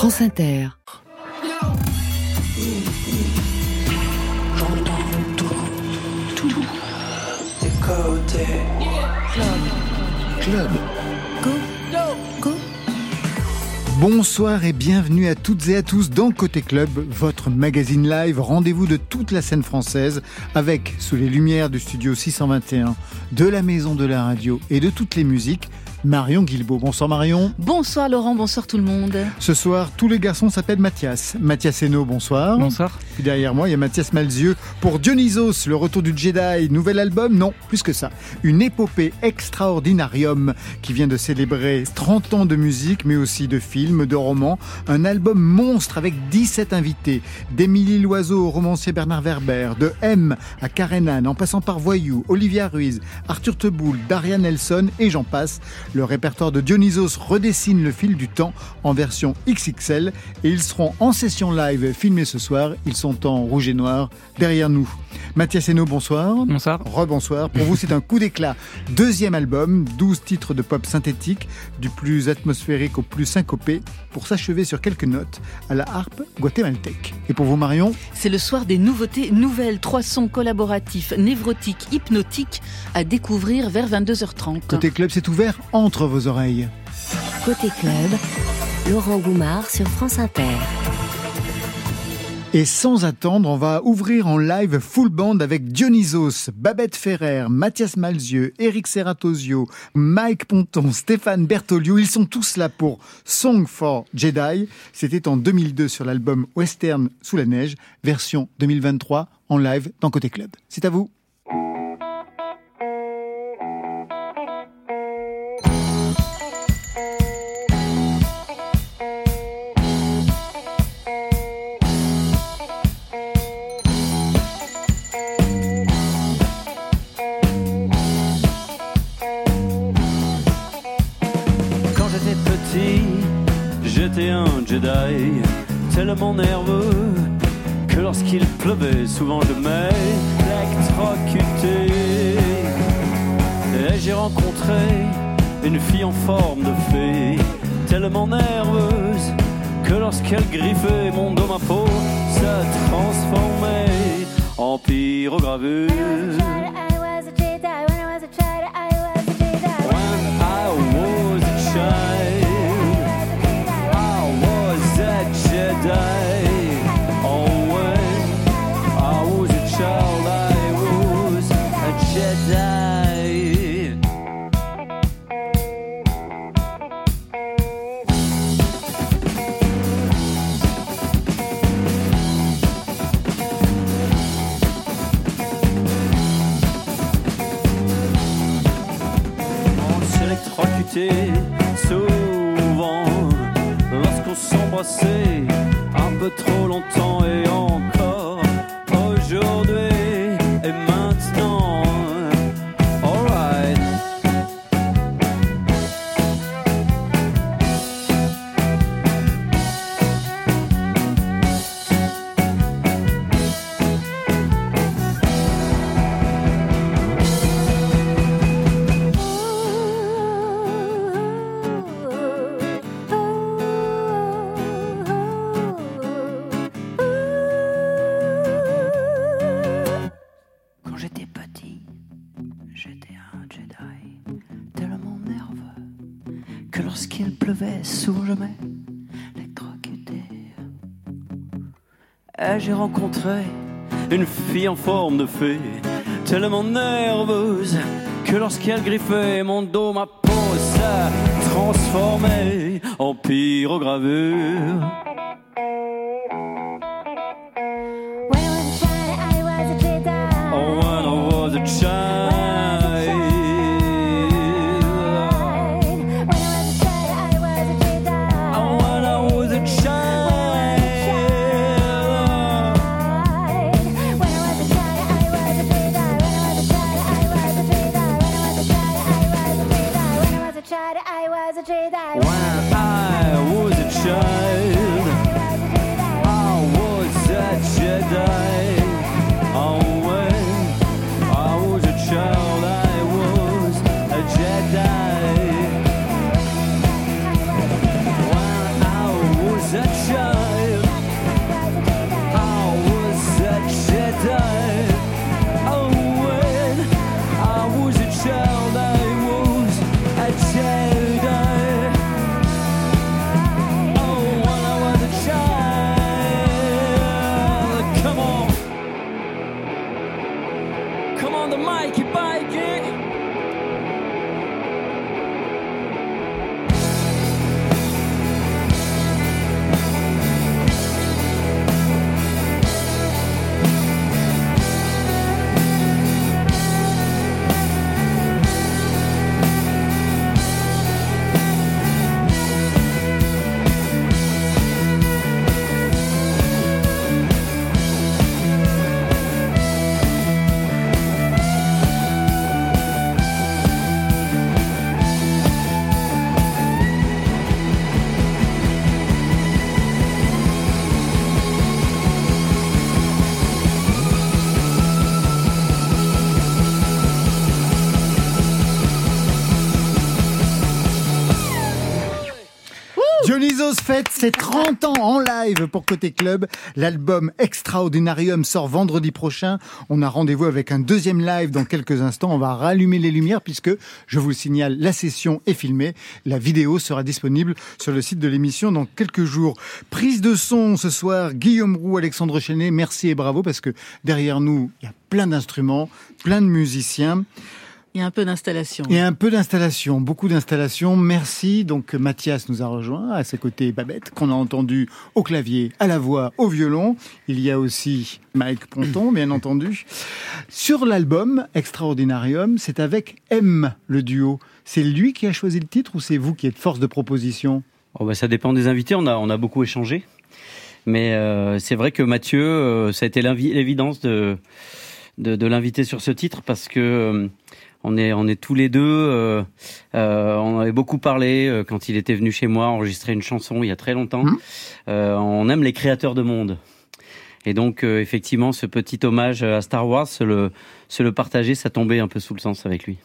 France Inter. Club. Go, go. Bonsoir et bienvenue à toutes et à tous dans Côté Club, votre magazine live, rendez-vous de toute la scène française, avec, sous les lumières du studio 621, de la maison de la radio et de toutes les musiques, Marion Guilbeault. Bonsoir Marion. Bonsoir Laurent, bonsoir tout le monde. Ce soir, tous les garçons s'appellent Mathias. Mathias Hainaut, bonsoir. Bonsoir. Derrière moi, il y a Mathias Malzieux pour Dionysos, le retour du Jedi, nouvel album, non, plus que ça. Une épopée extraordinarium qui vient de célébrer 30 ans de musique, mais aussi de films, de romans. Un album monstre avec 17 invités. D'Émilie Loiseau au romancier Bernard Werber, de M à Karenan, en passant par Voyou, Olivia Ruiz, Arthur Teboul, Daria Nelson et j'en passe. Le répertoire de Dionysos redessine le fil du temps en version XXL et ils seront en session live filmée ce soir. Ils sont en rouge et noir derrière nous. Mathias Hainaut, bonsoir. Bonsoir. Rebonsoir. Pour vous, c'est un coup d'éclat. Deuxième album, 12 titres de pop synthétique, du plus atmosphérique au plus syncopé, pour s'achever sur quelques notes à la harpe guatémaltèque. Et pour vous, Marion? C'est le soir des nouveautés nouvelles, trois sons collaboratifs, névrotiques, hypnotiques à découvrir vers 22h30. Côté club, c'est ouvert entre vos oreilles. Côté club, Laurent Goumard sur France Inter. Et sans attendre, on va ouvrir en live full band avec Dionysos, Babette Ferrer, Mathias Malzieux, Eric Serratosio, Mike Ponton, Stéphane Bertolio. Ils sont tous là pour Song for Jedi. C'était en 2002 sur l'album Western sous la neige, version 2023 en live dans Côté Club. C'est à vous. J'étais un Jedi, tellement nerveux que lorsqu'il pleuvait, souvent je m'électrocutais. Et j'ai rencontré une fille en forme de fée, tellement nerveuse que lorsqu'elle griffait mon dos, ma peau se transformait en pyrogravure. Souvent. Lorsqu'on s'embrassait un peu trop longtemps Et j'ai rencontré une fille en forme de fée, tellement nerveuse que lorsqu'elle griffait mon dos, ma peau s'est transformée en pyrogravure. Fête ses 30 ans en live pour Côté Club. L'album Extraordinarium sort vendredi prochain. On a rendez-vous avec un deuxième live dans quelques instants. On va rallumer les lumières puisque, je vous le signale, la session est filmée. La vidéo sera disponible sur le site de l'émission dans quelques jours. Prise de son ce soir, Guillaume Roux, Alexandre Chenet. Merci et bravo parce que derrière nous, il y a plein d'instruments, plein de musiciens. Il y a un peu d'installation. Il y a un peu d'installation, beaucoup d'installation. Merci. Donc Mathias nous a rejoint, à ses côtés Babette, qu'on a entendu au clavier, à la voix, au violon. Il y a aussi Mike Ponton, bien entendu. Sur l'album Extraordinarium, c'est avec M, le duo. C'est lui qui a choisi le titre ou c'est vous qui êtes force de proposition? Oh bah, ça dépend des invités. On a, on a beaucoup échangé. Mais euh, c'est vrai que Mathieu, euh, ça a été l'évidence de, de, de l'inviter sur ce titre parce que euh, on est, on est tous les deux. euh, euh, on avait beaucoup parlé euh, quand il était venu chez moi enregistrer une chanson il y a très longtemps. Mhm. Euh, on aime les créateurs de monde. Et donc, euh, effectivement, ce petit hommage à Star Wars, se le, se le partager, ça tombait un peu sous le sens avec lui.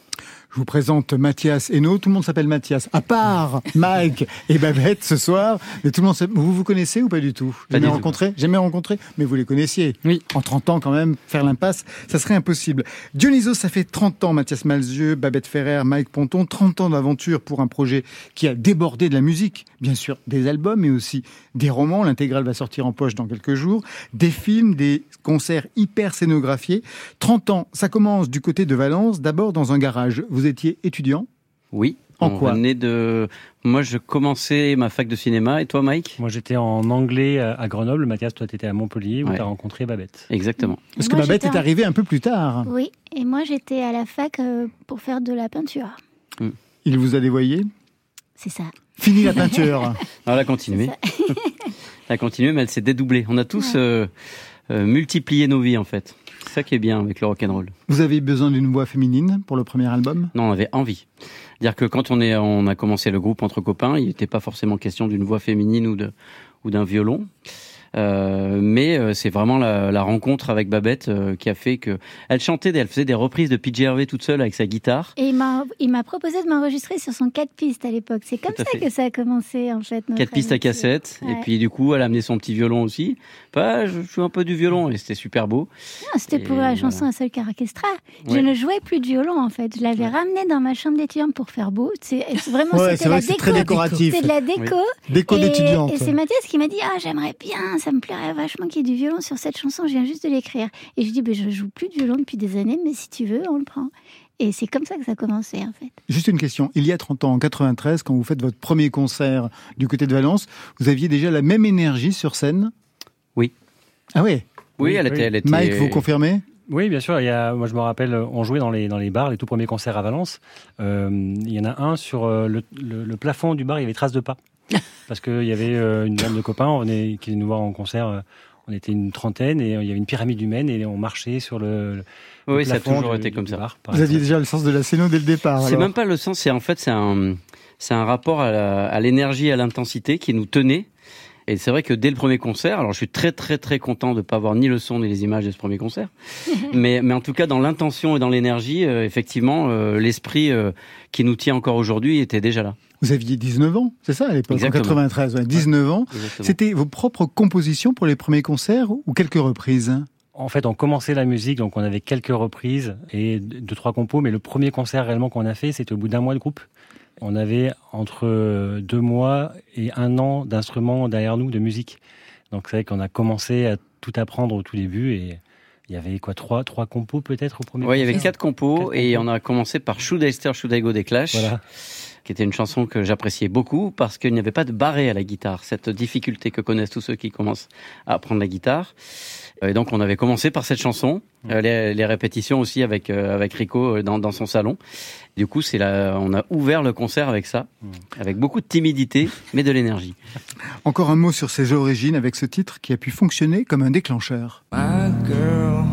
Je vous présente Mathias Hainaut. Tout le monde s'appelle Mathias, à part Mike et Babette ce soir. Mais tout le monde, vous vous connaissez ou pas du tout? Jamais rencontré? Jamais rencontré? Mais vous les connaissiez Oui. En 30 ans quand même, faire l'impasse, ça serait impossible. Dionysos, ça fait 30 ans, Mathias Malzieux, Babette Ferrer, Mike Ponton, 30 ans d'aventure pour un projet qui a débordé de la musique. Bien sûr, des albums, mais aussi des romans. L'intégrale va sortir en poche dans quelques jours. Des films, des concerts hyper scénographiés. 30 ans, ça commence du côté de Valence, d'abord dans un garage. Vous étiez étudiant Oui. En on quoi venait de. Moi, je commençais ma fac de cinéma. Et toi, Mike? Moi, j'étais en anglais à à Grenoble. Mathias, toi, tu étais à Montpellier où Ouais. tu as rencontré Babette. Exactement. Parce que Moi, Babette est en- arrivée un peu plus tard. Oui, et moi j'étais à la fac euh, pour faire de la peinture. Il vous a dévoyé? C'est ça. Fini la peinture. Alors, elle a continué. elle a continué, mais elle s'est dédoublée. On a tous euh, euh, multiplié nos vies, en fait. C'est ça qui est bien avec le rock'n'roll. Vous avez besoin d'une voix féminine pour le premier album? Non, on avait envie. Dire que quand on, est, on a commencé le groupe entre copains, il n'était pas forcément question d'une voix féminine ou de ou d'un violon. Euh, mais euh, c'est vraiment la, la rencontre avec Babette euh, qui a fait que elle chantait, elle faisait des reprises de PJ Harvey toute seule avec sa guitare. Et il m'a, il m'a proposé de m'enregistrer sur son 4 pistes à l'époque. C'est comme à ça fait. que ça a commencé en fait. notre Quatre pistes à cassette. Et Ouais. puis du coup, elle a amené son petit violon aussi. Bah, je joue un peu du violon et c'était super beau. Non, c'était pour la voilà. chanson Un seul car orchestra. Je Ouais. ne jouais plus de violon en fait. Je l'avais ramené dans ma chambre d'étudiante pour faire beau. C'est vraiment Ouais, c'était vrai la déco. très décoratif. C'est de la déco. Déco Et, d'étudiante. et c'est Mathias qui m'a dit Ah, j'aimerais bien, ça me plairait vachement qu'il y ait du violon sur cette chanson, je viens juste de l'écrire. Et je dis ben, Je joue plus de violon depuis des années, mais si tu veux, on le prend. Et c'est comme ça que ça a commencé en fait. Juste une question. Il y a 30 ans, en 93, quand vous faites votre premier concert du côté de Valence, vous aviez déjà la même énergie sur scène? Oui. Ah Oui, Oui, elle était, elle était. Mike, vous confirmez? Oui, bien sûr. Il y a, moi, je me rappelle, on jouait dans les, dans les bars, les tout premiers concerts à Valence. Euh, il y en a un sur euh, le, le- le plafond du bar, il y avait traces de pas. Parce qu'il y avait euh, une bande de copains on venait, qui venaient nous voir en concert. euh, On était une trentaine et euh, il y avait une pyramide humaine et on marchait sur le, le Oui, ça a toujours du- été comme ça. bar, Vous aviez déjà le sens de la scéno dès le départ. C'est même pas le sens, c'est en fait c'est un c'est un rapport à l'énergie, à l'intensité qui nous tenait. Et c'est vrai que dès le premier concert, alors je suis très très très content de pas avoir ni le son ni les images de ce premier concert, mais mais en tout cas dans l'intention et dans l'énergie, euh, effectivement, euh, l'esprit euh, qui nous tient encore aujourd'hui était déjà là. Vous aviez 19 ans, c'est ça à l'époque, en Exactement. 93, ouais, 19 ans. Exactement. C'était vos propres compositions pour les premiers concerts ou quelques reprises En fait, on commençait la musique, donc on avait quelques reprises et deux, trois compos, mais le premier concert réellement qu'on a fait, c'était au bout d'un mois de groupe. On avait entre deux mois et un an d'instruments derrière nous, de musique. Donc c'est vrai qu'on a commencé à tout apprendre au tout début et il y avait quoi, trois, trois compos peut-être au premier Ouais, il y avait quatre compos Quatre et compos. on a commencé par Should I Stir, Should I Go des Clash, Voilà. Qui était une chanson que j'appréciais beaucoup parce qu'il n'y avait pas de barré à la guitare, cette difficulté que connaissent tous ceux qui commencent à apprendre la guitare. Et donc on avait commencé par cette chanson, euh, les, les répétitions aussi avec euh, avec Rico euh, dans, dans son salon. Du coup, c'est là, on a ouvert le concert avec ça, avec beaucoup de timidité, mais de l'énergie. Encore un mot sur ses origines avec ce titre qui a pu fonctionner comme un déclencheur. My girl,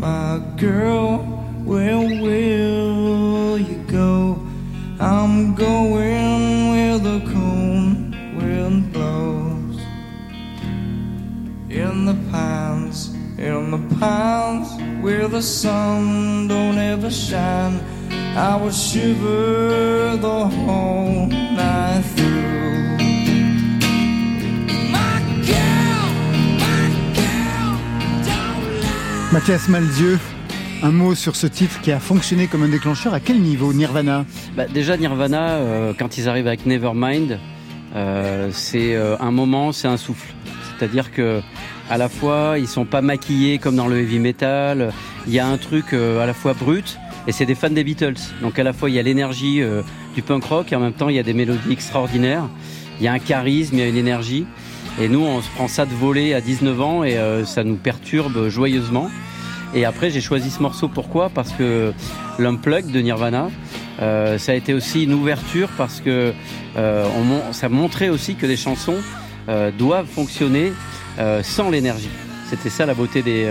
my girl, where will you go? I'm going where the cold wind blows. In the pines, in the pines, where the sun don't ever shine, I would shiver the whole night through. My girl, my girl, don't lie. Mathias Malzieu, un mot sur ce titre qui a fonctionné comme un déclencheur. À quel niveau Nirvana? Bah, déjà Nirvana, euh, quand ils arrivent avec Nevermind, euh, c'est euh, un moment, c'est un souffle. C'est-à-dire que à la fois ils sont pas maquillés comme dans le heavy metal. Il y a un truc à la fois brut et c'est des fans des Beatles. Donc à la fois il y a l'énergie du punk rock et en même temps il y a des mélodies extraordinaires. Il y a un charisme, il y a une énergie. Et nous on se prend ça de voler à 19 ans et ça nous perturbe joyeusement. Et après j'ai choisi ce morceau pourquoi? Parce que l'unplug de Nirvana, euh, ça a été aussi une ouverture parce que euh, ça montrait aussi que les chansons euh, doivent fonctionner sans l'énergie. C'était ça la beauté des,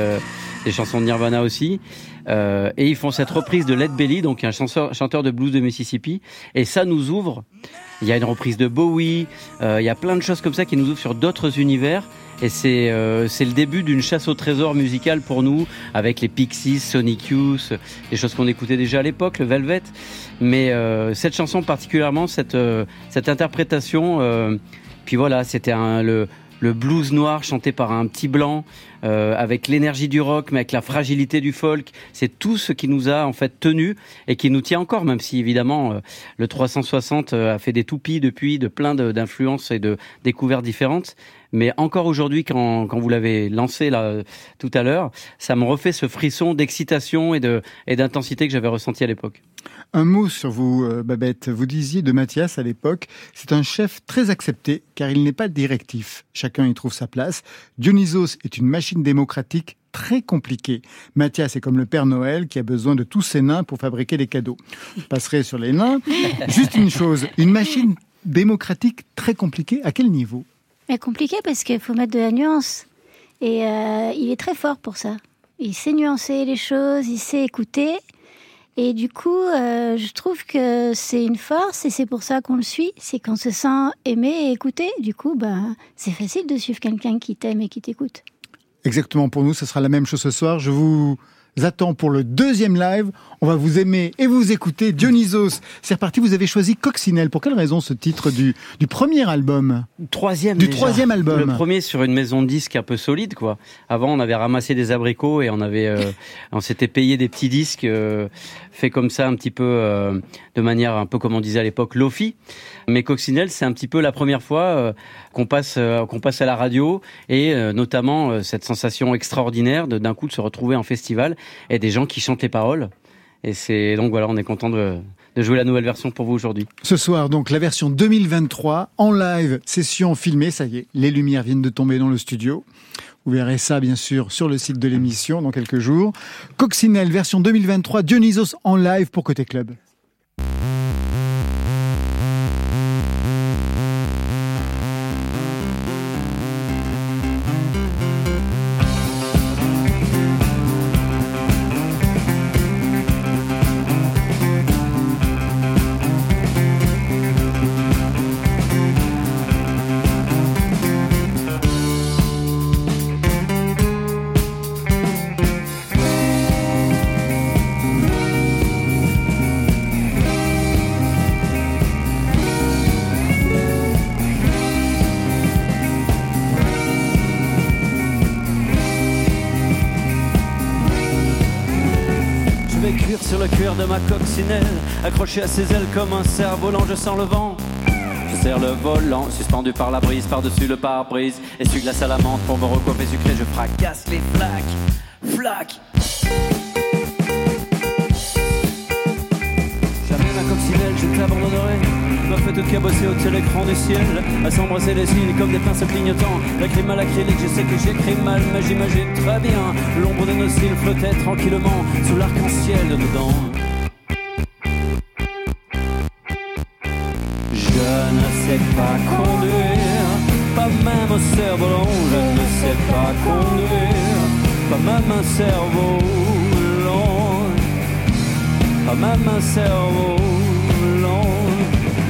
des chansons de Nirvana aussi. Et ils font cette reprise de Led Belly, donc un chanteur, chanteur de blues de Mississippi, et ça nous ouvre. Il y a une reprise de Bowie, il y a plein de choses comme ça qui nous ouvrent sur d'autres univers. Et c'est euh, c'est le début d'une chasse au trésor musical pour nous, avec les Pixies, Sonic Youth, des choses qu'on écoutait déjà à l'époque, le Velvet. Mais euh, cette chanson particulièrement, cette, euh, cette interprétation, euh, puis voilà, c'était le, le blues noir chanté par un petit blanc, euh, avec l'énergie du rock, mais avec la fragilité du folk. C'est tout ce qui nous a en fait tenu et qui nous tient encore, même si évidemment euh, le 360 euh, a fait des toupies depuis, de plein d'influences et de découvertes différentes. Mais encore aujourd'hui, quand, quand vous l'avez lancé là tout à l'heure, ça me refait ce frisson d'excitation et de et d'intensité que j'avais ressenti à l'époque. Un mot sur vous, euh, Babette. Vous disiez de Mathias à l'époque, c'est un chef très accepté car il n'est pas directif. Chacun y trouve sa place. Dionysos est une machine démocratique très compliquée. Mathias est comme le Père Noël qui a besoin de tous ses nains pour fabriquer des cadeaux. Je passerai sur les nains. Juste une chose, une machine démocratique très compliquée, à quel niveau? Mais compliqué parce qu'il faut mettre de la nuance. Et euh, il est très fort pour ça. Il sait nuancer les choses, il sait écouter. Et du coup, euh, je trouve que c'est une force et c'est pour ça qu'on le suit. C'est qu'on se sent aimé et écouté. Du coup, ben, c'est facile de suivre quelqu'un qui t'aime et qui t'écoute. Exactement, pour nous, ce sera la même chose ce soir. Je vous attends pour le deuxième live. On va vous aimer et vous écouter. Dionysos, c'est reparti. Vous avez choisi Coccinelle. Pour quelle raison ce titre du, du premier album? Troisième. Du déjà. troisième album. Le premier sur une maison de disques un peu solide, quoi. Avant, on avait ramassé des abricots et on avait, euh, on s'était payé des petits disques euh, faits comme ça, un petit peu euh, de manière un peu comme on disait à l'époque, lofi. Mais Coccinelle, c'est un petit peu la première fois euh, qu'on passe, euh, qu'on passe à la radio et euh, notamment euh, cette sensation extraordinaire de d'un coup de se retrouver en festival et des gens qui chantent les paroles. Et c'est donc voilà, on est content de, de jouer la nouvelle version pour vous aujourd'hui. Ce soir, donc, la version 2023 en live, session filmée. Ça y est, les lumières viennent de tomber dans le studio. Vous verrez ça, bien sûr, sur le site de l'émission dans quelques jours. Coccinelle, version 2023, Dionysos en live pour Côté Club. Accroché à ses ailes comme un cerf-volant, je sens le vent. Je serre le volant, suspendu par la brise, par-dessus le pare-brise, essuie-glace à la menthe pour me recoiffer sucré, je fracasse les flaques, flaques. Jamais ma coccinelle, je t'abandonnerai. Ma toute cabossée au télécran du ciel, à s'embrasser les cils comme des pinces clignotants. La crime à l'acrylique, je sais que j'écris mal, mais j'imagine très bien l'ombre de nos cils flottait tranquillement sous l'arc-en-ciel de nos dents. Conduire, pas même un cerf-volant. Pas même un cerf-volant.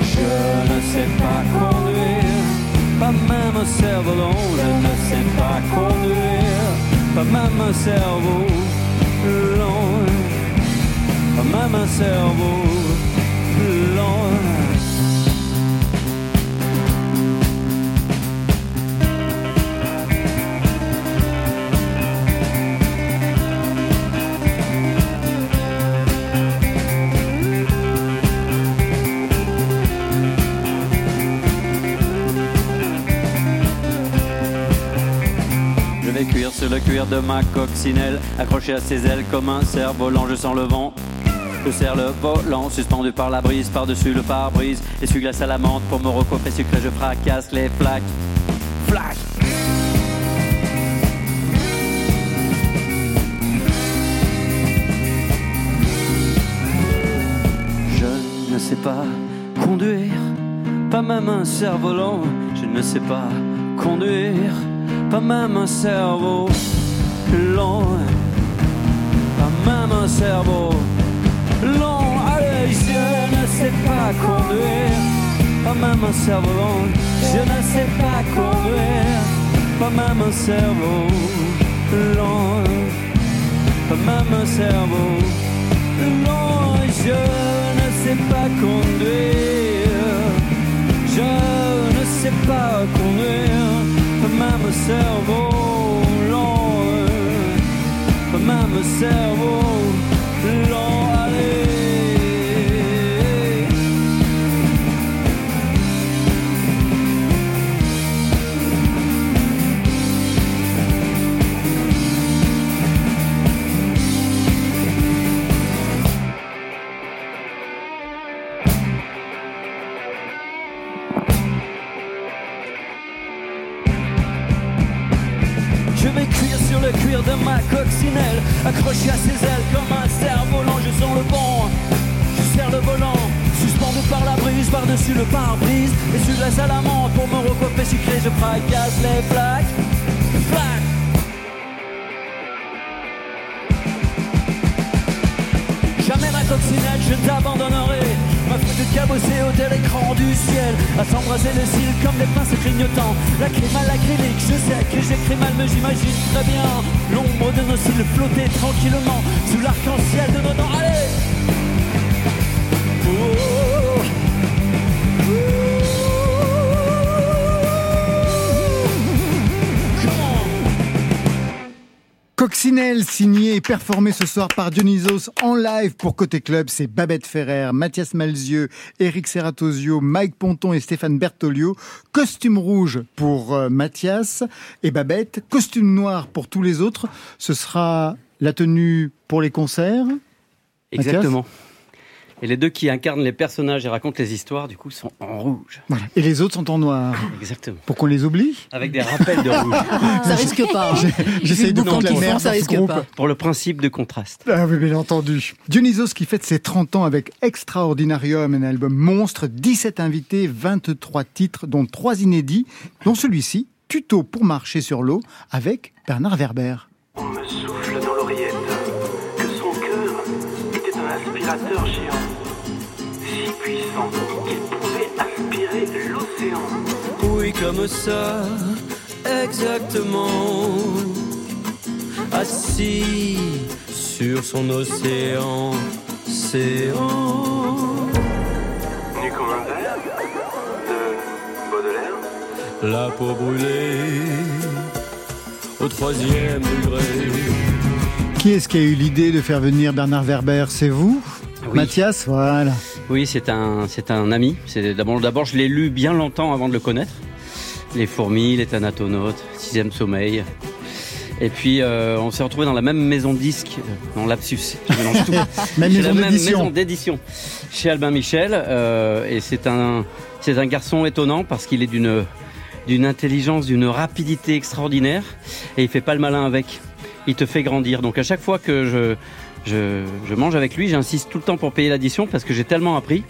Je ne sais pas conduire, pas même un cerf-volant. Je ne sais pas conduire, pas même un cerveau-volant. Pas même un cerveau-volant. Le cuir de ma coccinelle, accroché à ses ailes comme un cerf-volant, je sens le vent. Je serre le volant, suspendu par la brise, par-dessus le pare-brise, essuie-glace à la menthe pour me recoiffer sucré, je fracasse les flaques. Flaques Je ne sais pas conduire, pas même un cerf-volant. Je ne sais pas conduire, pas même un cerveau lent, pas même un cerveau lent. Allez, je ne sais pas conduire, pas même un cerveau. Je ne sais pas conduire, pas même un cerveau lent, pas même un cerveau lent. Je ne sais pas conduire, je ne sais pas conduire, pas même un cerveau lent, pas même un accroché à ses ailes comme un cerf-volant. Je sens le vent, je serre le volant, suspendu par la brise, par-dessus le pare-brise, et sur la salamande pour me recoiffer sucré, je fracasse les flaques, flaques. Jamais ma coccinelle, je t'abandonnerai. Cabossée au télécran du ciel. À s'embraser les cils comme des pinces clignotants. La crème à l'acrylique, je sais que j'écris mal, mais j'imagine très bien. L'ombre de nos cils flotter tranquillement sous l'arc-en-ciel de nos dents. Allez! Oh. Coccinelle, signé et performé ce soir par Dionysos en live pour Côté Club, c'est Babette Ferrer, Mathias Malzieux, Eric Serratosio, Mike Ponton et Stéphane Bertolio. Costume rouge pour euh, Mathias et Babette, costume noir pour tous les autres. Ce sera la tenue pour les concerts. Exactement. Et les deux qui incarnent les personnages et racontent les histoires, du coup, sont en rouge. Voilà. Et les autres sont en noir. Exactement. Pour qu'on les oublie Avec des rappels de rouge. Ça risque pas. hein. J'essaye de foutre la merde ça risque groupe. pas. Pour le principe de contraste. Ah oui, bien entendu. Dionysos qui fête ses 30 ans avec Extraordinarium, un album monstre, 17 invités, 23 titres, dont 3 inédits, dont celui-ci, Tuto pour marcher sur l'eau, avec Bernard Werber. On me comme ça, exactement. Assis sur son océan, océan. Nu comme un verre de Baudelaire. La peau brûlée au troisième degré. Qui est-ce qui a eu l'idée de faire venir Bernard Werber? C'est vous? Oui. Mathias? Voilà. Oui, c'est un, c'est un ami. C'est d'abord, d'abord, je l'ai lu bien longtemps avant de le connaître. Les fourmis, les thanatonautes, sixième sommeil. Et puis, euh, on s'est retrouvé dans la même maison de disques, euh, non lapsus, je mélange tout. Même Chez maison la même d'édition. maison d'édition, chez Albin Michel. euh, et c'est un, c'est un garçon étonnant parce qu'il est d'une, d'une intelligence, d'une rapidité extraordinaire. Et il fait pas le malin avec. Il te fait grandir. Donc à chaque fois que je, je, je mange avec lui, j'insiste tout le temps pour payer l'addition parce que j'ai tellement appris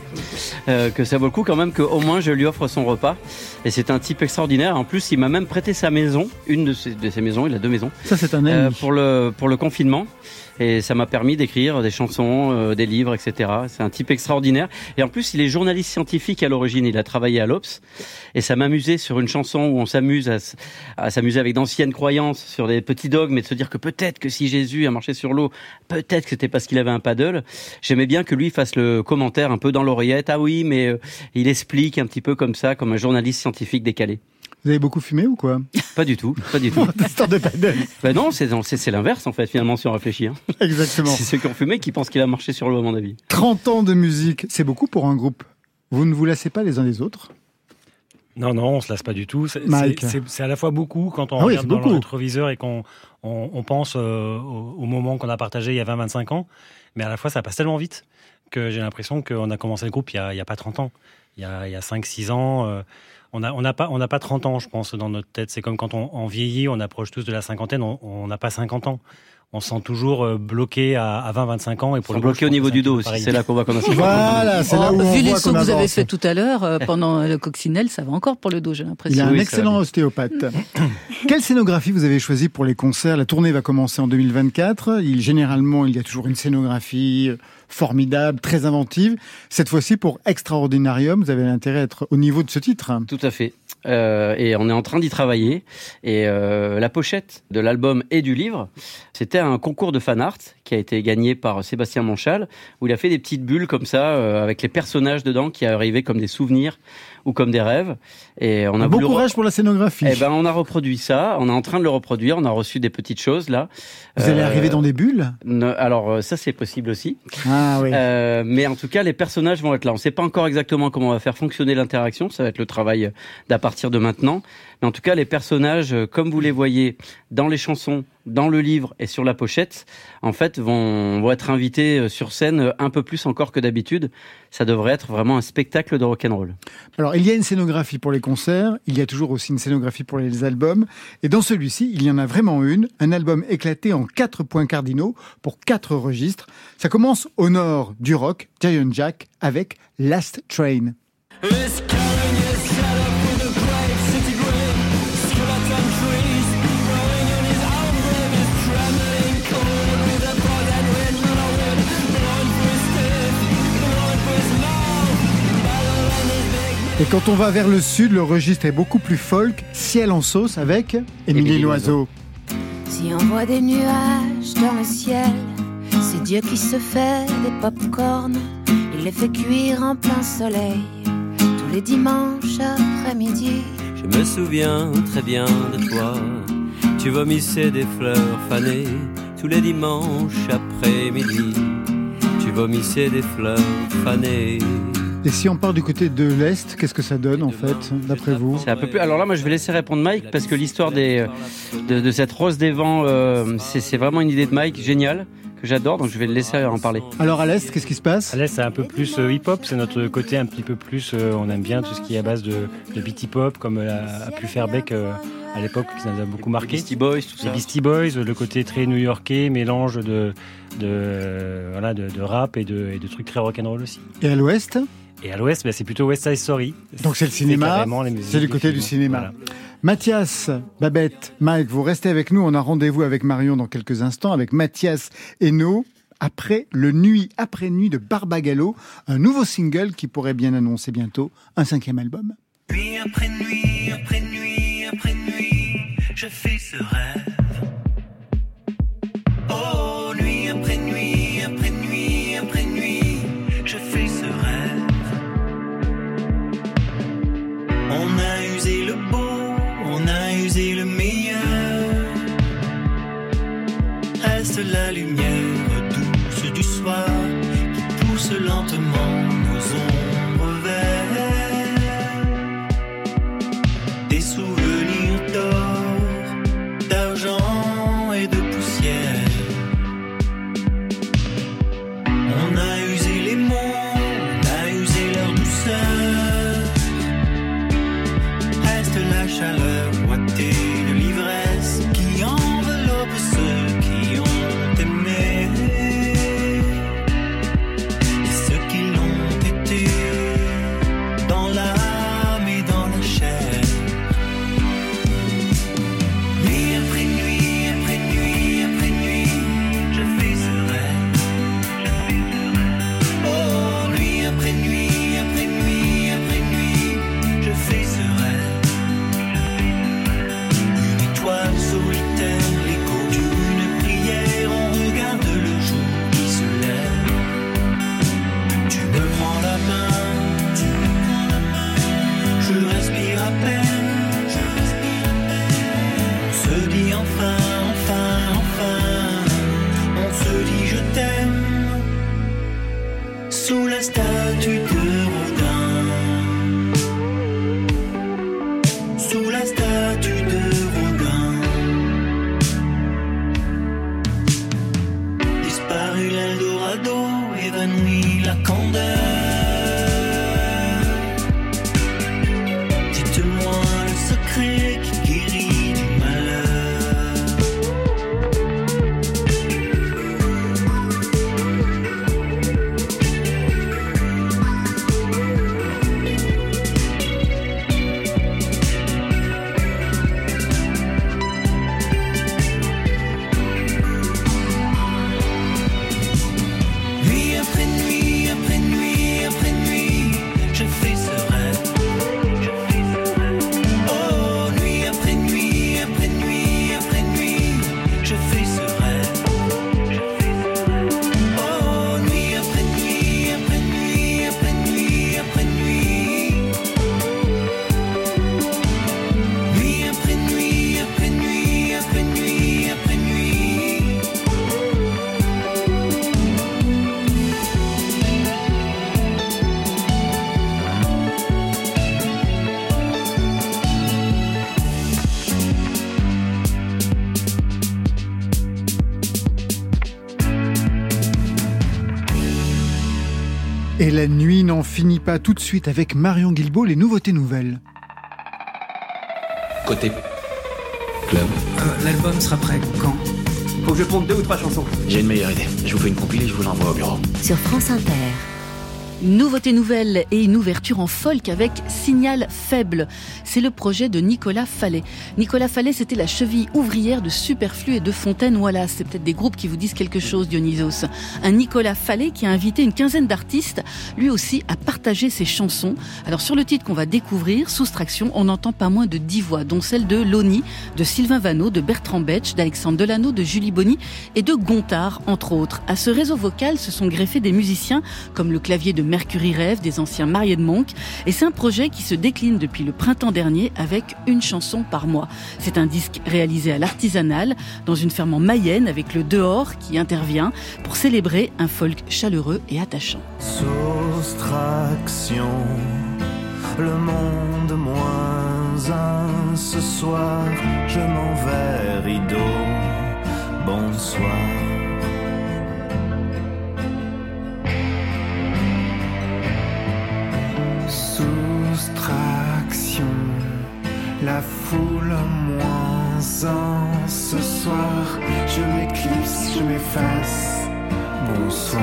euh, que ça vaut le coup quand même qu'au moins je lui offre son repas. Et c'est un type extraordinaire. En plus, il m'a même prêté sa maison, une de ses, de ses maisons. Il a deux maisons. Ça, c'est un ami. Euh, pour le pour le confinement et ça m'a permis d'écrire des chansons, euh, des livres, etc. C'est un type extraordinaire et en plus il est journaliste scientifique à l'origine. Il a travaillé à l'Obs et ça m'amusait sur une chanson où on s'amuse à, à s'amuser avec d'anciennes croyances sur des petits dogmes et de se dire que peut-être que si Jésus a marché sur l'eau, peut-être que c'était parce qu'il avait un paddle. J'aimais bien que lui fasse le commentaire un peu dans l'oreillette. Ah oui, mais euh, il explique un petit peu comme ça, comme un journaliste scientifique décalé. Vous avez beaucoup fumé ou quoi? Pas du tout, pas du tout. Histoire de paddle. Ben non, c'est l'inverse en fait finalement si on réfléchit. hein. Exactement. C'est ceux qui ont fumé qui pensent qu'il a marché sur l'eau à mon avis. 30 ans de musique, c'est beaucoup pour un groupe. Vous ne vous lassez pas les uns les autres? Non, non, on se lasse pas du tout. C'est- à la fois beaucoup quand on Ah oui, regarde c'est dans beaucoup. le rétroviseur et qu'on on, on pense euh, au, au moment qu'on a partagé il y a 20-25 ans, mais à la fois ça passe tellement vite que j'ai l'impression qu'on a commencé le groupe il y a, a pas 30 ans, il y a, a 5-6 ans. euh, on n'a on n'a pas, pas 30 ans, je pense, dans notre tête. C'est comme quand on, on vieillit, on approche tous de la cinquantaine, on n'a pas 50 ans. On se sent toujours euh, bloqué à, à 20-25 ans. Et pour le bloqué au niveau du dos aussi. C'est là qu'on voit qu'on a Voilà, c'est là où Oh, on vu les sauts que vous avez fait tout à l'heure euh, pendant le coccinelle, ça va encore pour le dos, j'ai Il l'impression. a un excellent va ostéopathe. Quelle scénographie vous avez choisi pour les concerts? La tournée va commencer en 2024. Il, généralement, il y a toujours une scénographie euh, formidable, très inventive. Cette fois-ci, pour Extraordinarium, vous avez l'intérêt à être au niveau de ce titre. Tout à fait. Euh, et on est en train d'y travailler. Et euh, la pochette de l'album et du livre, c'était un concours de fan art qui a été gagné par Sébastien Monchal, où il a fait des petites bulles comme ça, euh, avec les personnages dedans qui arrivaient comme des souvenirs ou comme des rêves. Et on a Bon voulu re- courage pour la scénographie. Eh ben, on a reproduit ça. On est en train de le reproduire. On a reçu des petites choses là. vous allez Euh, arriver dans des bulles? ne- Alors euh, ça, c'est possible aussi. Ah oui. Euh, mais en tout cas, les personnages vont être là. On ne sait pas encore exactement comment on va faire fonctionner l'interaction. Ça va être le travail d'à partir de maintenant. Mais en tout cas, les personnages, euh, comme vous les voyez dans les chansons, dans le livre et sur la pochette, en fait, vont, vont être invités euh, sur scène euh, un peu plus encore que d'habitude. Ça devrait être vraiment un spectacle de rock'n'roll. Alors, il y a une scénographie pour les concerts, il y a toujours aussi une scénographie pour les albums, et dans celui-ci, il y en a vraiment une, un album éclaté en quatre points cardinaux pour quatre registres. Ça commence au nord du rock, Giant Jack, avec Last Train. Et quand on va vers le sud, le registre est beaucoup plus folk, Ciel en sauce avec Émilie Loiseau. Si on voit des nuages dans le ciel, c'est Dieu qui se fait des pop-corn. Il les fait cuire en plein soleil tous les dimanches après-midi. Je me souviens très bien de toi. Tu vomissais des fleurs fanées tous les dimanches après-midi. Tu vomissais des fleurs fanées. Et si on part du côté de l'Est, qu'est-ce que ça donne en fait, d'après vous C'est un peu plus. Alors là, moi, je vais laisser répondre Mike parce que l'histoire des de, de cette rose des vents, euh, c'est vraiment une idée de Mike géniale que j'adore. Donc je vais le laisser en parler. Alors à l'Est, qu'est-ce qui se passe À l'Est, c'est un peu plus euh, hip-hop, c'est notre côté un petit peu plus. euh, on aime bien tout ce qui est à base de, de beat hip-hop, comme euh, a pu faire Beck euh, à l'époque, qui nous a beaucoup marqué. Beastie Boys, tout Les ça. Beastie Boys, le côté très new-yorkais, mélange de, de, voilà, de, de rap et de, et de trucs très rock'n'roll aussi. Et à l'Ouest Et à l'Ouest, bah, c'est plutôt West Side Story. Donc c'est le cinéma, c'est le des côté du cinéma. Voilà. Mathias, Babette, Mike, vous restez avec nous. On a rendez-vous avec Marion dans quelques instants, avec Mathias Hainaut, après le Nuit après Nuit de Barbagallo, un nouveau single qui pourrait bien annoncer bientôt un cinquième album. Nuit après nuit, après nuit, après nuit, je fais ce rêve. Oh, la la nuit n'en finit pas tout de suite avec Marion Guilbault, les nouveautés nouvelles. Côté club. Euh, L'album sera prêt quand? Faut que je pompe deux ou trois chansons. J'ai une meilleure idée. Je vous fais une compile et je vous l'envoie au bureau. Sur France Inter. Une nouveauté nouvelle et une ouverture en folk avec Signal Faible. C'est le projet de Nicolas Fallet. Nicolas Fallet, c'était la cheville ouvrière de Superflu et de Fontaine Wallace. C'est peut-être des groupes qui vous disent quelque chose, Dionysos. Un Nicolas Fallet qui a invité une quinzaine d'artistes, lui aussi, à partager ses chansons. Alors, sur le titre qu'on va découvrir, Soustraction, on n'entend pas moins de dix voix, dont celle de Loni, de Sylvain Vanneau, de Bertrand Betch, d'Alexandre Delano, de Julie Bonny et de Gontard, entre autres. À ce réseau vocal se sont greffés des musiciens comme le clavier de Mercury Rêve, des anciens Mariés de Monk. Et c'est un projet qui se décline depuis le printemps dernier avec une chanson par mois. C'est un disque réalisé à l'artisanal dans une ferme en Mayenne avec le dehors qui intervient pour célébrer un folk chaleureux et attachant. Soustraction, le monde moins un. Ce soir, je m'en vais. Bonsoir. Soustraction, la foule moins un. Ce soir, je m'éclipse, je m'efface. Bonsoir.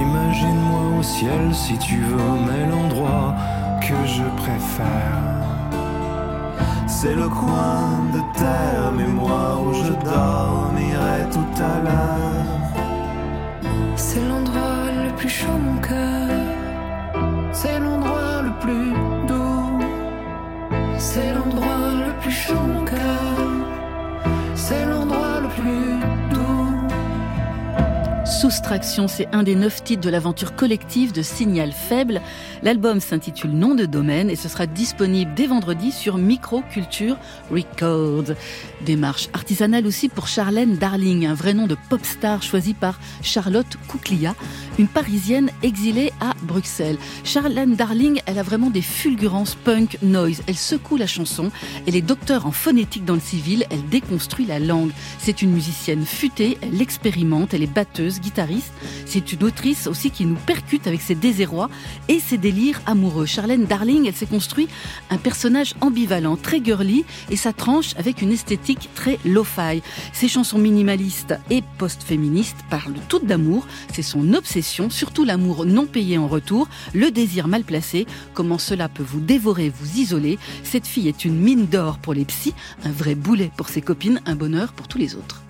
Imagine-moi au ciel si tu veux, mais l'endroit que je préfère, c'est le coin de terre, moi où je dormirai tout à l'heure. C'est l'endroit le plus chaud, mon cœur. Soustraction, c'est un des neuf titres de l'aventure collective de Signal Faible. L'album s'intitule Nom de domaine et ce sera disponible dès vendredi sur Microculture Records. Démarche artisanale aussi pour Charlène Darling, un vrai nom de pop star choisi par Charlotte Couklia, une parisienne exilée à Bruxelles. Charlène Darling, elle a vraiment des fulgurances punk noise. Elle secoue la chanson. Elle est docteur en phonétique dans le civil. Elle déconstruit la langue. C'est une musicienne futée. Elle expérimente. Elle est batteuse, guitariste. C'est une autrice aussi qui nous percute avec ses désarrois et ses délires amoureux. Charlène Darling, elle s'est construit un personnage ambivalent, très girly et sa tranche avec une esthétique très lo-fi. Ses chansons minimalistes et post-féministes parlent toutes d'amour. C'est son obsession, surtout l'amour non payé en retour, le désir mal placé, comment cela peut vous dévorer, vous isoler? Cette fille est une mine d'or pour les psys, un vrai boulet pour ses copines, un bonheur pour tous les autres.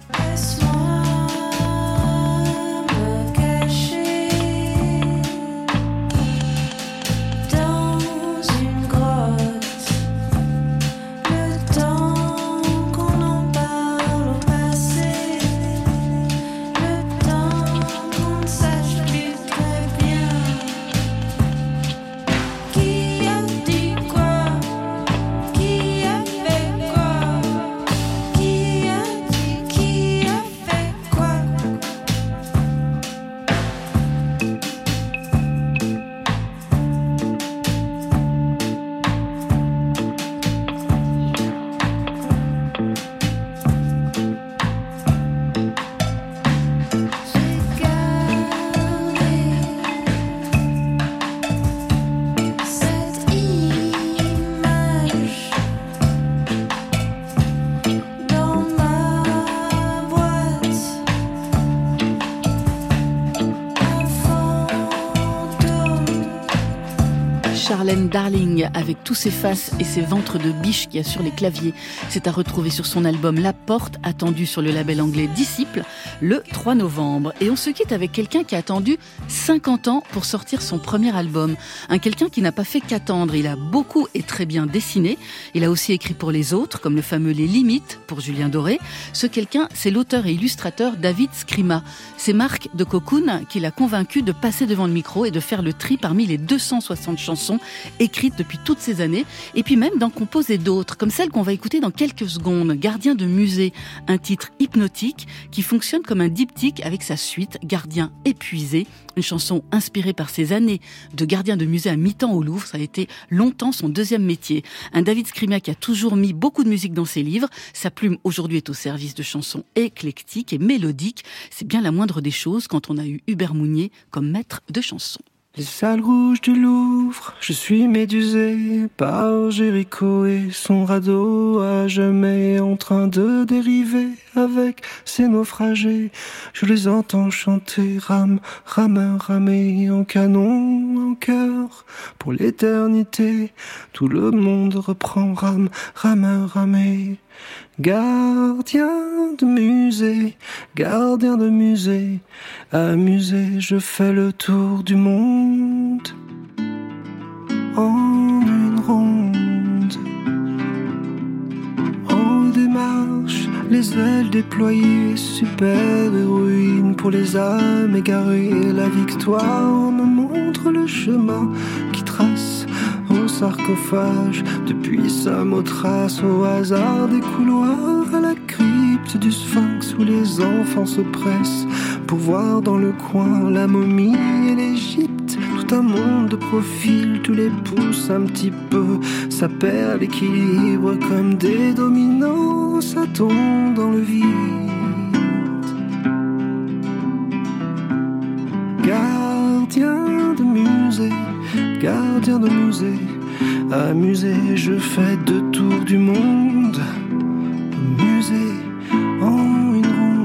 Charlène Darling, avec tous ses faces et ses ventres de biche qu'il y a sur les claviers, c'est à retrouver sur son album La Porte, attendu sur le label anglais Disciple, le 3 novembre. Et on se quitte avec quelqu'un qui a attendu 50 ans pour sortir son premier album. Un quelqu'un qui n'a pas fait qu'attendre. Il a beaucoup et très bien dessiné. Il a aussi écrit pour les autres, comme le fameux Les Limites pour Julien Doré. Ce quelqu'un, c'est l'auteur et illustrateur David Scrima. C'est Marc de Cocoon qui l'a convaincu de passer devant le micro et de faire le tri parmi les 260 chansons écrites depuis toutes ces années, et puis même d'en composer d'autres, comme celle qu'on va écouter dans quelques secondes, Gardien de musée, un titre hypnotique qui fonctionne comme un diptyque avec sa suite, Gardien épuisé, une chanson inspirée par ses années de gardien de musée à mi-temps au Louvre, ça a été longtemps son deuxième métier. Un David Scrima qui a toujours mis beaucoup de musique dans ses livres, sa plume aujourd'hui est au service de chansons éclectiques et mélodiques, c'est bien la moindre des choses quand on a eu Hubert Mounier comme maître de chansons. Les salles rouges du Louvre, je suis médusé par Jéricho et son radeau à jamais en train de dériver avec ses naufragés. Je les entends chanter rame, rameur, ramé en canon, en chœur pour l'éternité. Tout le monde reprend rame, rameur, ramé. Gardien de musée, gardien de musée, amusé, je fais le tour du monde en une ronde. En démarche, les ailes déployées, super héroïne pour les âmes égarées. La victoire me montre le chemin qui sarcophage, depuis Samothrace au hasard des couloirs à la crypte du sphinx où les enfants se pressent pour voir dans le coin la momie et l'Égypte. Tout un monde de profil, tous les pouces un petit peu, ça perd l'équilibre comme des dominos, ça tombe dans le vide. Gardien de musée, gardien de musée, amusé, je fais deux tours du monde. Musée en une ronde.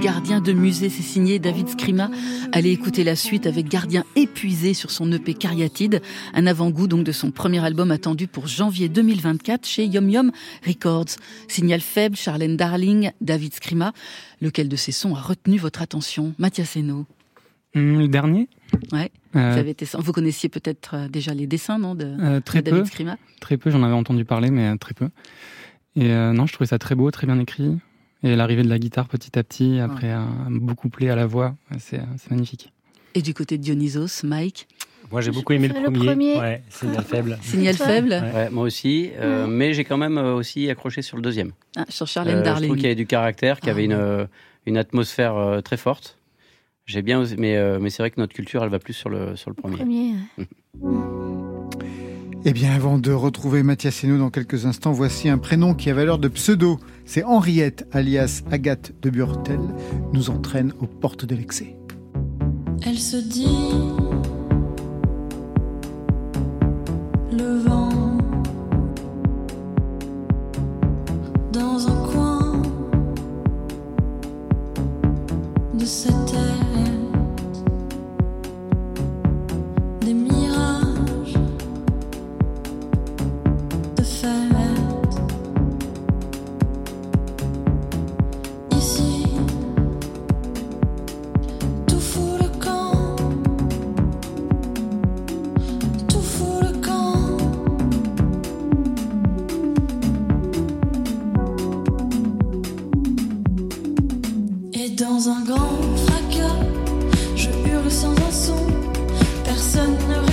Gardien de musée, c'est signé David Scrima. Allez écouter la suite avec Gardien épuisé sur son EP Cariatide, un avant-goût donc de son premier album attendu pour janvier 2024 chez Yum Yum Records. Signal faible, Charlène Darling, David Scrima. Lequel de ces sons a retenu votre attention? Mathias Hainaut Hum, le dernier Ouais. Euh, Vous, avez été- vous connaissiez peut-être euh, déjà les dessins, non, de, Euh, très de David peu. Scrima Très peu, j'en avais entendu parler, mais très peu. Et euh, non, je trouvais ça très beau, très bien écrit. Et l'arrivée de la guitare petit à petit, après un beau couplet à la voix, c'est magnifique. Et du côté de Dionysos, Mike Moi, j'ai beaucoup aimé le Le premier. premier. Ouais, signal faible. Signal faible Ouais, moi aussi, euh, Ouais. mais j'ai quand même aussi accroché sur le deuxième. Ah, Sur Euh, Charlène je trouve Darling. qu'il y avait du caractère, qu'il y Ah, avait une, une atmosphère euh, très forte. J'ai bien, osé- mais, euh, mais c'est vrai que notre culture, elle va plus sur le, sur le premier. Premier. Eh bien, avant de retrouver Mathias Hénaud dans quelques instants, voici un prénom qui a valeur de pseudo. C'est Henriette, alias Agathe de Burtel, nous entraîne aux portes de l'excès. Elle se dit fracas, je hurle sans un son, personne ne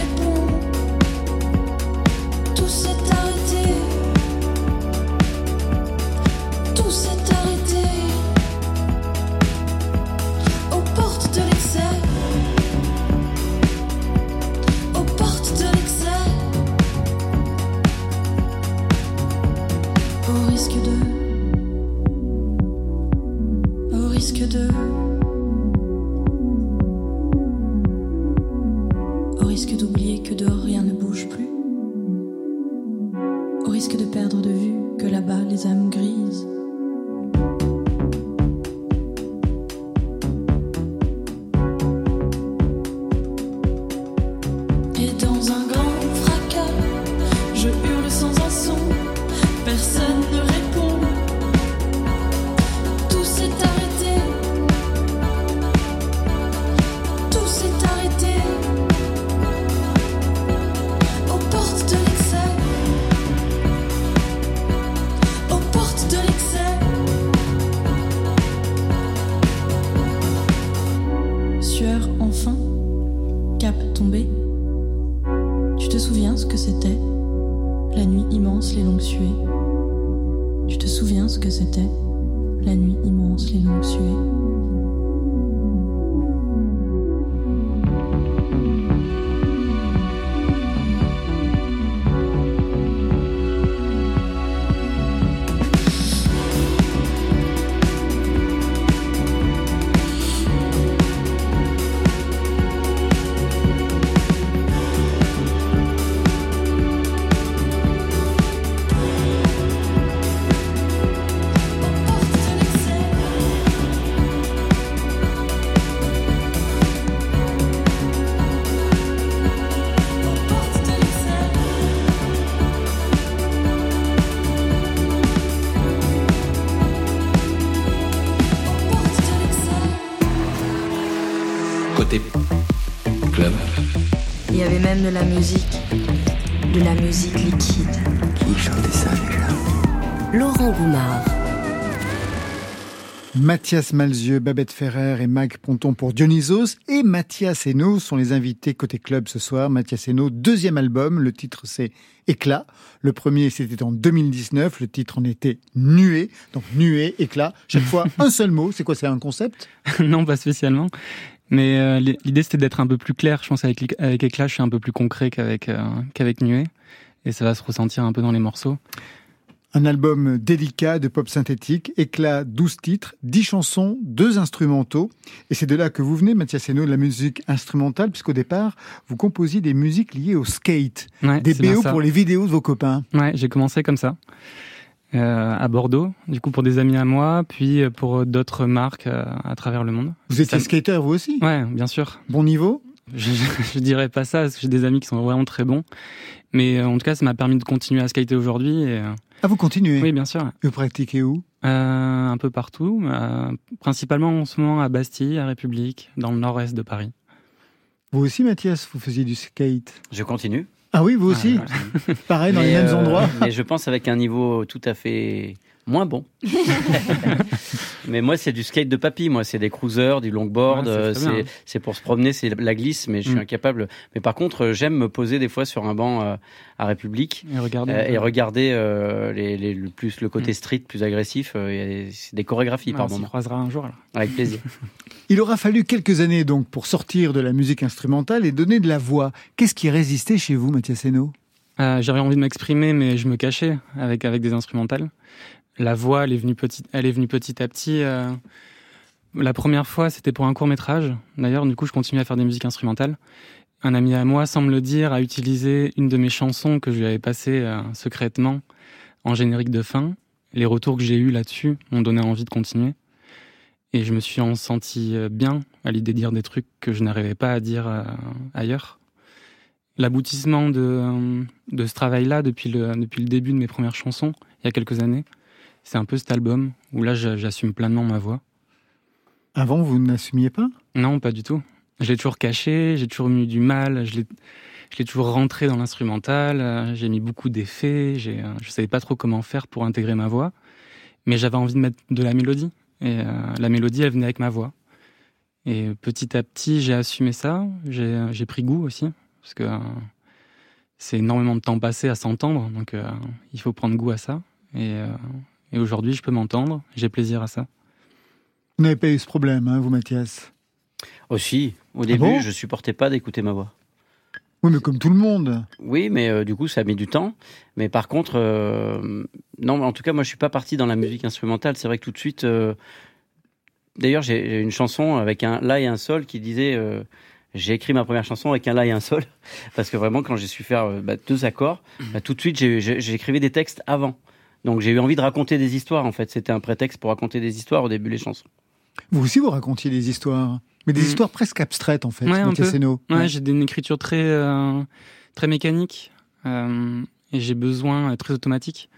De la musique, de la musique liquide. Qui chantait ça déjà Laurent Goumard. Mathias Malzieux, Babette Ferrer et Mag Ponton pour Dionysos et Mathias Hainaut sont les invités côté club ce soir. Mathias Hainaut, deuxième album, le titre c'est Éclat. Le premier c'était en 2019, le titre en était Nuée. Donc Nuée, Éclat, chaque fois un seul mot. C'est quoi, c'est un concept? Non, pas spécialement. Mais euh, l'idée, c'était d'être un peu plus clair. Je pense avec, avec Éclat, je suis un peu plus concret qu'avec euh, qu'avec Nuée. Et ça va se ressentir un peu dans les morceaux. Un album délicat de pop synthétique, éclat, 12 titres, 10 chansons, 2 instrumentaux. Et c'est de là que vous venez, Mathias Hainaut, de la musique instrumentale, puisqu'au départ, vous composiez des musiques liées au skate, Ouais, des BO pour les vidéos de vos copains. Ouais, j'ai commencé comme ça. Euh, à Bordeaux, du coup pour des amis à moi, puis pour d'autres marques euh, à travers le monde. Vous étiez Ça- skater, vous aussi? Ouais, bien sûr. Bon niveau? Je, je dirais pas ça, parce que j'ai des amis qui sont vraiment très bons. Mais euh, en tout cas, ça m'a permis de continuer à skater aujourd'hui. Et, euh, Ah, vous continuez? Oui, bien sûr. Et vous pratiquez où? Euh, un peu partout, euh, principalement en ce moment à Bastille, à République, dans le nord-est de Paris. Vous aussi, Mathias, vous faisiez du skate? Je continue. Ah oui, vous aussi. Ouais, Pareil, dans Mais, les mêmes euh, endroits. Mais je pense avec un niveau tout à fait moins bon. mais moi, c'est du skate de papy. Moi, c'est des cruisers, du longboard. Ouais, c'est euh, c'est hein. c'est pour se promener, c'est la glisse, mais je suis Mm. incapable. Mais par contre, euh, j'aime me poser des fois sur un banc euh, à République Et regarder. euh, et regarder euh, les, les- le plus le côté Mm. street, plus agressif. euh, a des, c'est des chorégraphies Ouais, par on moment. croisera un jour. alors. Avec plaisir. Il aura fallu quelques années donc pour sortir de la musique instrumentale et donner de la voix. Qu'est-ce qui résistait chez vous, Mathias Hainaut? Euh, J'avais envie de m'exprimer, mais je me cachais avec, avec des instrumentales. La voix, elle est venue petit, elle est venue petit à petit. euh, la première fois, c'était pour un court métrage. D'ailleurs, du coup, je continue à faire des musiques instrumentales. Un ami à moi, sans me le dire, a utilisé une de mes chansons que je lui avais passée euh, secrètement en générique de fin. Les retours que j'ai eus là-dessus m'ont donné envie de continuer. Et je me suis en senti euh, bien à l'idée de dire des trucs que je n'arrivais pas à dire ailleurs. L'aboutissement de, ce travail-là, depuis le début de mes premières chansons, il y a quelques années, c'est un peu cet album où là, j'a- j'assume pleinement ma voix. Avant, vous n'assumiez pas? Non, pas du tout. Je l'ai toujours caché, j'ai toujours eu du mal, je l'ai, toujours rentré dans l'instrumental, euh, j'ai mis beaucoup d'effets, euh, je savais pas trop comment faire pour intégrer ma voix, mais j'avais envie de mettre de la mélodie. Et euh, la mélodie, elle venait avec ma voix. Et petit à petit, j'ai assumé ça, j'ai, j'ai pris goût aussi, parce que euh, c'est énormément de temps passé à s'entendre, donc euh, il faut prendre goût à ça. Et, et aujourd'hui, je peux m'entendre, j'ai plaisir à ça. Vous n'avez pas eu ce problème, hein, vous, Mathias? Aussi, au début, bon? je supportais pas d'écouter ma voix. Oui, mais comme tout le monde. Oui, mais euh, du coup, ça a mis du temps. Mais par contre, euh, non, en tout cas, moi, je suis pas parti dans la musique instrumentale. C'est vrai que tout de suite. euh, D'ailleurs, j'ai une chanson avec un la et un sol qui disait. euh, j'ai écrit ma première chanson avec un la et un sol parce que vraiment, quand j'ai su faire euh, bah, deux accords, bah, tout de suite, j'écrivais des textes avant. Donc, j'ai eu envie de raconter des histoires. En fait, c'était un prétexte pour raconter des histoires au début les chansons. Vous aussi, vous racontiez des histoires. Mais des Mm. histoires presque abstraites, en fait, Ouais. Ouais, Ouais. j'ai une écriture très, euh, très mécanique euh, et j'ai besoin euh, très automatique.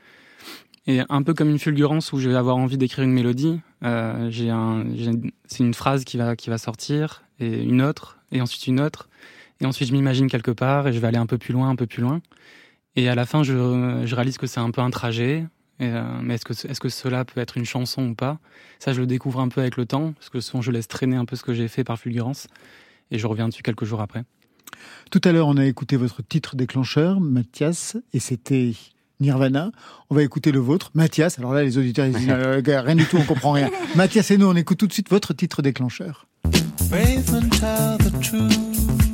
Et un peu comme une fulgurance où je vais avoir envie d'écrire une mélodie, euh, j'ai un, j'ai- c'est une phrase qui va, qui va sortir et une autre et ensuite une autre et ensuite je m'imagine quelque part et je vais aller un peu plus loin, un peu plus loin. Et à la fin, je, je réalise que c'est un peu un trajet. Et, euh, mais est-ce que, est-ce que cela peut être une chanson ou pas? Ça, je le découvre un peu avec le temps, parce que souvent je laisse traîner un peu ce que j'ai fait par fulgurance, et je reviens dessus quelques jours après. Tout à l'heure, on a écouté votre titre déclencheur, Mathias, et c'était Nirvana. On va écouter le vôtre, Mathias. Alors là, les auditeurs, ils disent euh, rien du tout, on comprend rien. Mathias et nous, on écoute tout de suite votre titre déclencheur. Brave and tell the truth.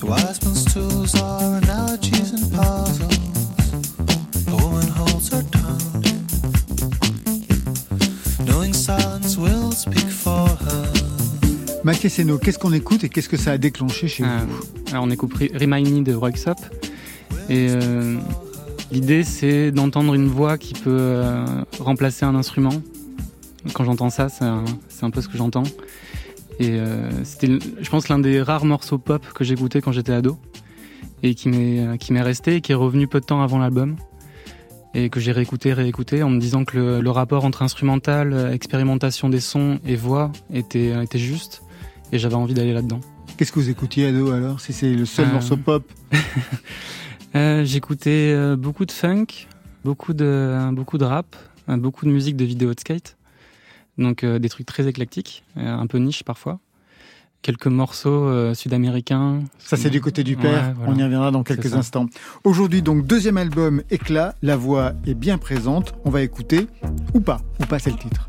The wise man's tools are analogies and puzzles. A woman holds her tongue, knowing silence will speak for her. Mathias et nous, qu'est-ce qu'on écoute et qu'est-ce que ça a déclenché chez Euh, vous alors on écoute Re- Remind Me de Roxop. Et euh, l'idée c'est d'entendre une voix qui peut euh, remplacer un instrument. Quand j'entends ça, c'est un, c'est un peu ce que j'entends. Et euh, c'était, je pense, l'un des rares morceaux pop que j'écoutais quand j'étais ado. Et qui m'est, euh, qui m'est resté et qui est revenu peu de temps avant l'album. Et que j'ai réécouté, réécouté en me disant que le, le rapport entre instrumental, euh, expérimentation des sons et voix était, était juste. Et j'avais envie d'aller là-dedans. Qu'est-ce que vous écoutiez ado alors, si c'est le seul Euh, morceau pop? Euh, J'écoutais euh, beaucoup de funk, beaucoup de, beaucoup de rap, euh, beaucoup de musique de vidéo de skate. Donc euh, des trucs très éclectiques, euh, un peu niche parfois. Quelques morceaux euh, sud-américains. Ça, c'est du côté du père. Ouais, voilà. On y reviendra dans quelques instants. Aujourd'hui, donc, deuxième album, Éclat. La voix est bien présente. On va écouter, ou pas, ou pas, c'est le titre.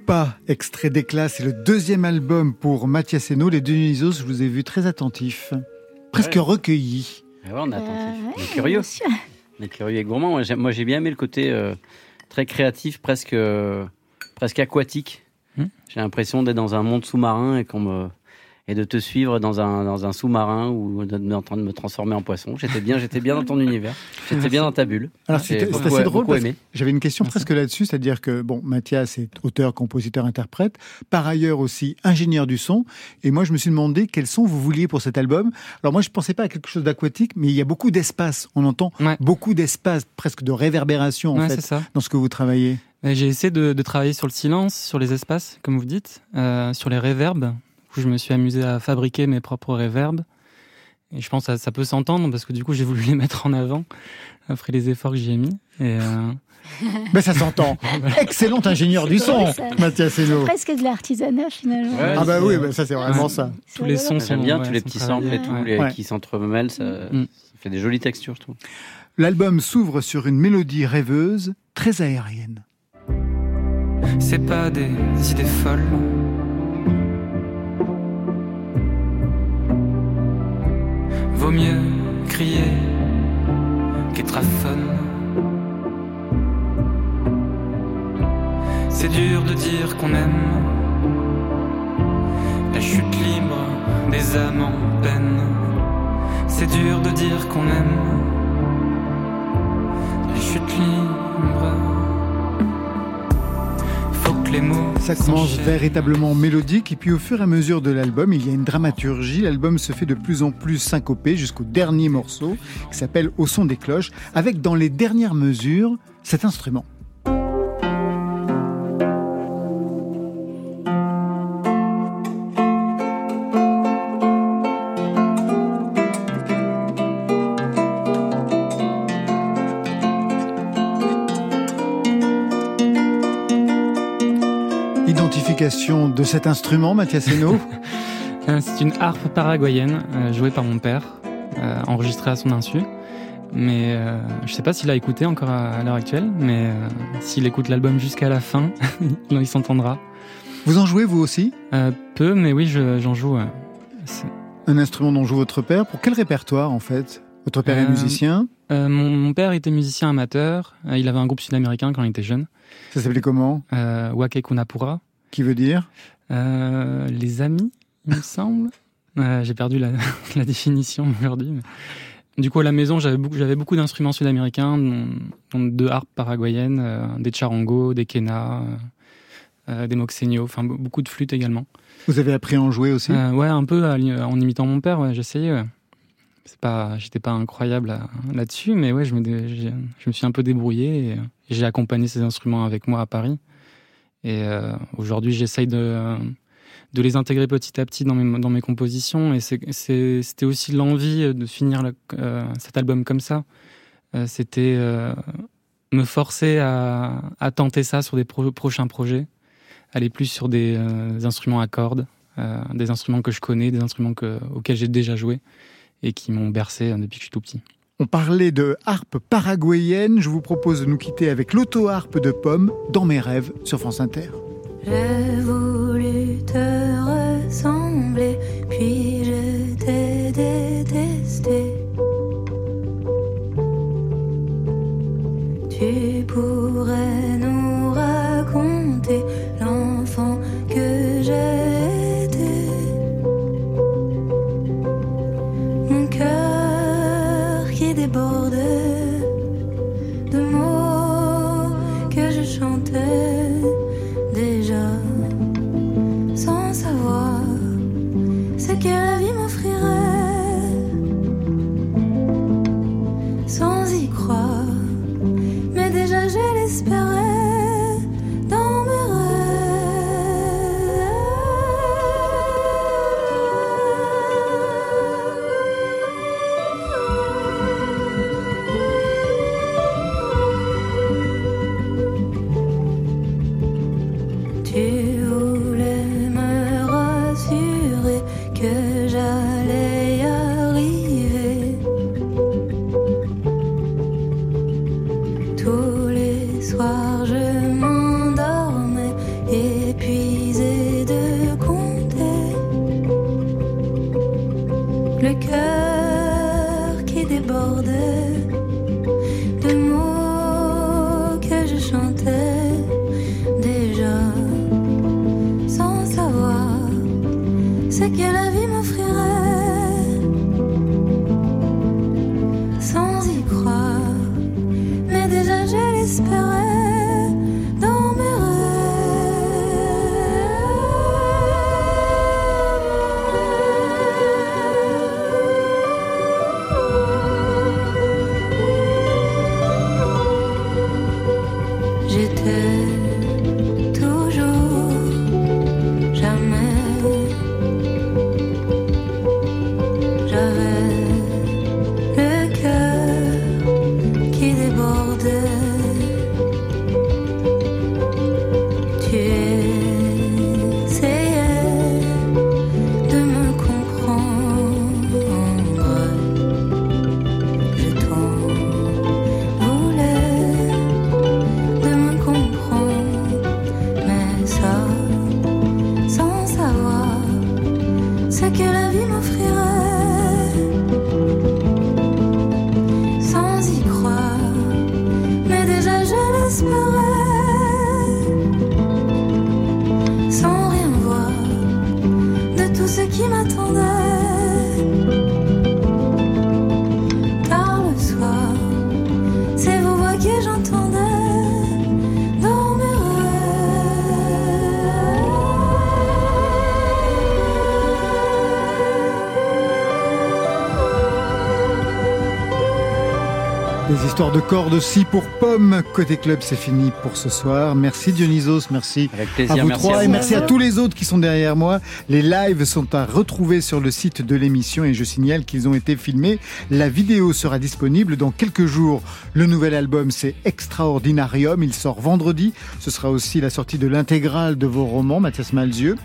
Pas, extrait d'éclat, c'est le deuxième album pour Mathias Eno. Les Dionysos, je vous ai vu très attentifs, presque Ouais. recueillis. Ah ouais, on est attentif. Euh, on est curieux. On est curieux et gourmand. Moi, j'ai- Moi, j'ai bien aimé le côté euh, très créatif, presque, euh, presque aquatique. Hmm. J'ai l'impression d'être dans un monde sous-marin et, qu'on me, et de te suivre dans un, dans un sous-marin ou en train de me transformer en poisson. J'étais bien, j'étais bien dans ton univers. J'étais bien dans ta bulle. Alors c'est assez drôle j'avais une question presque là-dessus, c'est-à-dire que bon, Mathias est auteur, compositeur, interprète, par ailleurs aussi ingénieur du son, et moi je me suis demandé quel son vous vouliez pour cet album. Alors moi je pensais pas à quelque chose d'aquatique, mais il y a beaucoup d'espace, on entend beaucoup d'espace, presque de réverbération en Ouais, fait dans ce que vous travaillez. Et J'ai essayé de, de travailler sur le silence, sur les espaces, comme vous dites, euh, sur les réverbes. Du coup, je me suis amusé à fabriquer mes propres réverbes. Et je pense que ça, ça peut s'entendre parce que du coup, j'ai voulu les mettre en avant après les efforts que j'y ai mis. Et euh, Ben ça s'entend. Excellent ingénieur du son, Mathias. C'est presque de l'artisanat finalement. Ah bah oui, bah ça c'est vraiment Ouais. ça. tous les sons sont J'aime bien ouais, tous les petits samples et tout, les, Ouais. qui s'entremêlent. Ça, Mm. ça fait des jolies textures, je trouve. L'album s'ouvre sur une mélodie rêveuse, très aérienne. C'est pas des idées folles. Mieux crier qu'être aphone. C'est dur de dire qu'on aime. La chute libre des âmes en peine. C'est dur de dire qu'on aime. La chute libre. Les mots Ça commence véritablement mélodique et puis au fur et à mesure de l'album, il y a une dramaturgie. L'album se fait de plus en plus syncopé jusqu'au dernier morceau qui s'appelle Au son des cloches, avec dans les dernières mesures cet instrument. De cet instrument, Mathias Eno Euh, C'est une harpe paraguayenne euh, jouée par mon père, euh, enregistrée à son insu. Mais euh, je sais pas s'il a écouté encore à, à l'heure actuelle, mais euh, s'il écoute l'album jusqu'à la fin, il s'entendra. Vous en jouez vous aussi? Euh, Peu, mais oui, je- j'en joue. Un instrument dont joue votre père. Pour quel répertoire en fait? Votre père est musicien? Mon, mon père était musicien amateur. Il avait un groupe sud-américain quand il était jeune. Ça s'appelait comment? Wake Kunapura. Qui veut dire? Euh, Les amis, il me semble. Euh, J'ai perdu la, la définition aujourd'hui. mais- Du coup, à la maison, j'avais beaucoup, d'instruments sud-américains, dont, deux harpes paraguayennes, euh, des charangos, des quenas, euh, des moxeños, enfin be- beaucoup de flûtes également. Vous avez appris à en jouer aussi? Ouais, un peu à en imitant mon père, ouais, j'essayais. Ouais. C'est pas, j'étais pas incroyable là-dessus, mais ouais, je me, je suis un peu débrouillé et j'ai accompagné ces instruments avec moi à Paris. Et euh, aujourd'hui, j'essaye de, de les intégrer petit à petit dans mes, dans mes compositions. Et c'était aussi l'envie de finir euh, cet album comme ça. Euh, C'était me forcer à, à tenter ça sur des pro- prochains projets, aller plus sur des, instruments à cordes, des instruments que je connais, des instruments que, auxquels j'ai déjà joué. et qui m'ont bercé depuis que je suis tout petit. On parlait de harpe paraguayenne. Je vous propose de nous quitter avec l'auto-harpe de Pomme dans mes rêves sur France Inter. J'ai voulu te ressembler, puis je t'ai le cœur Des histoires de cordes aussi pour Pomme. Côté club, c'est fini pour ce soir. Merci Dionysos, merci plaisir, à vous merci trois à et merci à tous les autres qui sont derrière moi. Les lives sont à retrouver sur le site de l'émission et je signale qu'ils ont été filmés. La vidéo sera disponible dans quelques jours. Le nouvel album, c'est Extraordinarium. Il sort vendredi. Ce sera aussi la sortie de l'intégrale de vos romans, Mathias Malzieux,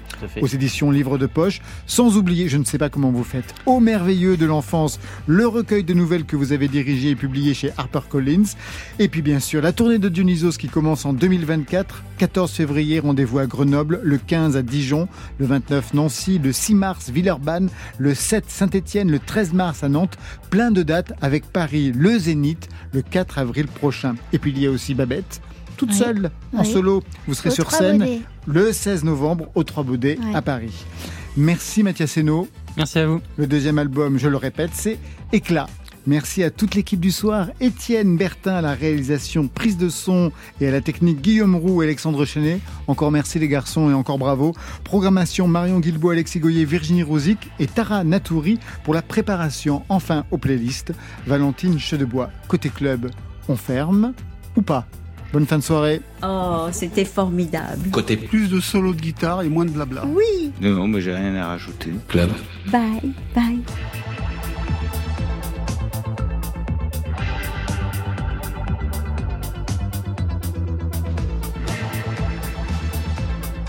aux éditions Livre de Poche. Sans oublier, je ne sais pas comment vous faites, Au merveilleux de l'enfance, le recueil de nouvelles que vous avez dirigé et publié chez HarperCollins. Et puis bien sûr, la tournée de Dionysos qui commence en 2024. 14 février, rendez-vous à Grenoble, le 15 à Dijon, le 29 Nancy, le 6 mars Villeurbanne, le 7 Saint-Étienne, le 13 mars à Nantes. Plein de dates avec Paris, le Zénith, le 4 avril prochain. Et puis il y a aussi Babette. Toute Oui. seule, en solo, vous serez sur scène Baudets. le 16 novembre au Trois Baudets à Paris. Merci Mathias Hainaut. Merci à vous. Le deuxième album, je le répète, c'est Éclat. Merci à toute l'équipe du soir, Étienne Bertin à la réalisation, prise de son et à la technique Guillaume Roux et Alexandre Chenet. Encore merci les garçons et encore bravo. Programmation Marion Guilbault, Alexis Goyer, Virginie Rosic et Tara Natouri pour la préparation enfin aux playlists. Valentine Chedebois, côté club, on ferme ou pas? Bonne fin de soirée. Oh, c'était formidable. Côté Plus de solo de guitare et moins de blabla. Oui, Non, mais j'ai rien à rajouter. Club. bye, bye.